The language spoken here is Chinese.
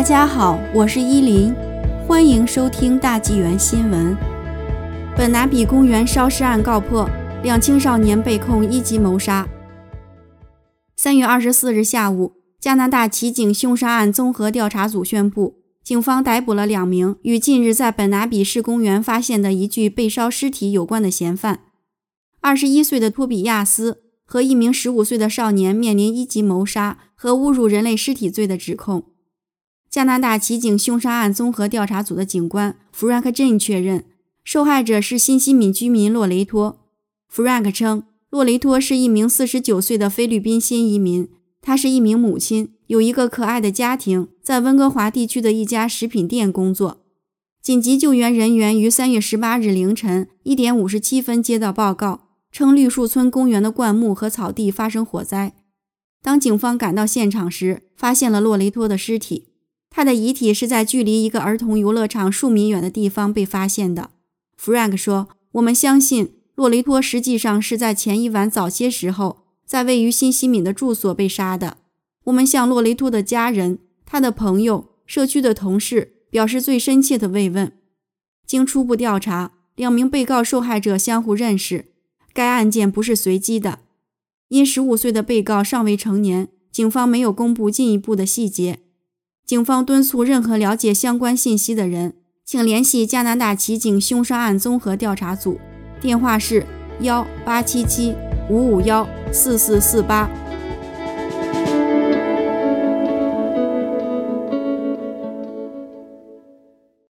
大家好，我是依林，欢迎收听大纪元新闻。本拿比公园烧尸案告破，两青少年被控一级谋杀。三月二十四日下午，加拿大奇景凶杀案综合调查组宣布，警方逮捕了两名与近日在本拿比市公园发现的一具被烧尸体有关的嫌犯。二十一岁的托比亚斯和一名十五岁的少年面临一级谋杀和侮辱人类尸体罪的指控。加拿大奇景凶杀案综合调查组的警官 Frank j 确认，受害者是新西敏居民洛雷托。Frank 称，洛雷托是一名四十九岁的菲律宾新移民，他是一名母亲，有一个可爱的家庭，在温哥华地区的一家食品店工作。紧急救援人员于三月十八日凌晨一点五十七分接到报告，称绿树村公园的灌木和草地发生火灾。当警方赶到现场时，发现了洛雷托的尸体。他的遗体是在距离一个儿童游乐场数米远的地方被发现的。Frank 说：“我们相信洛雷托实际上是在前一晚早些时候，在位于新西敏的住所被杀的。我们向洛雷托的家人、他的朋友、社区的同事表示最深切的慰问。”经初步调查，两名被告受害者相互认识。该案件不是随机的，因十五岁的被告尚未成年，警方没有公布进一步的细节。警方敦促任何了解相关信息的人，请联系加拿大奇警凶杀案综合调查组，电话是幺八七七五五幺四四四八。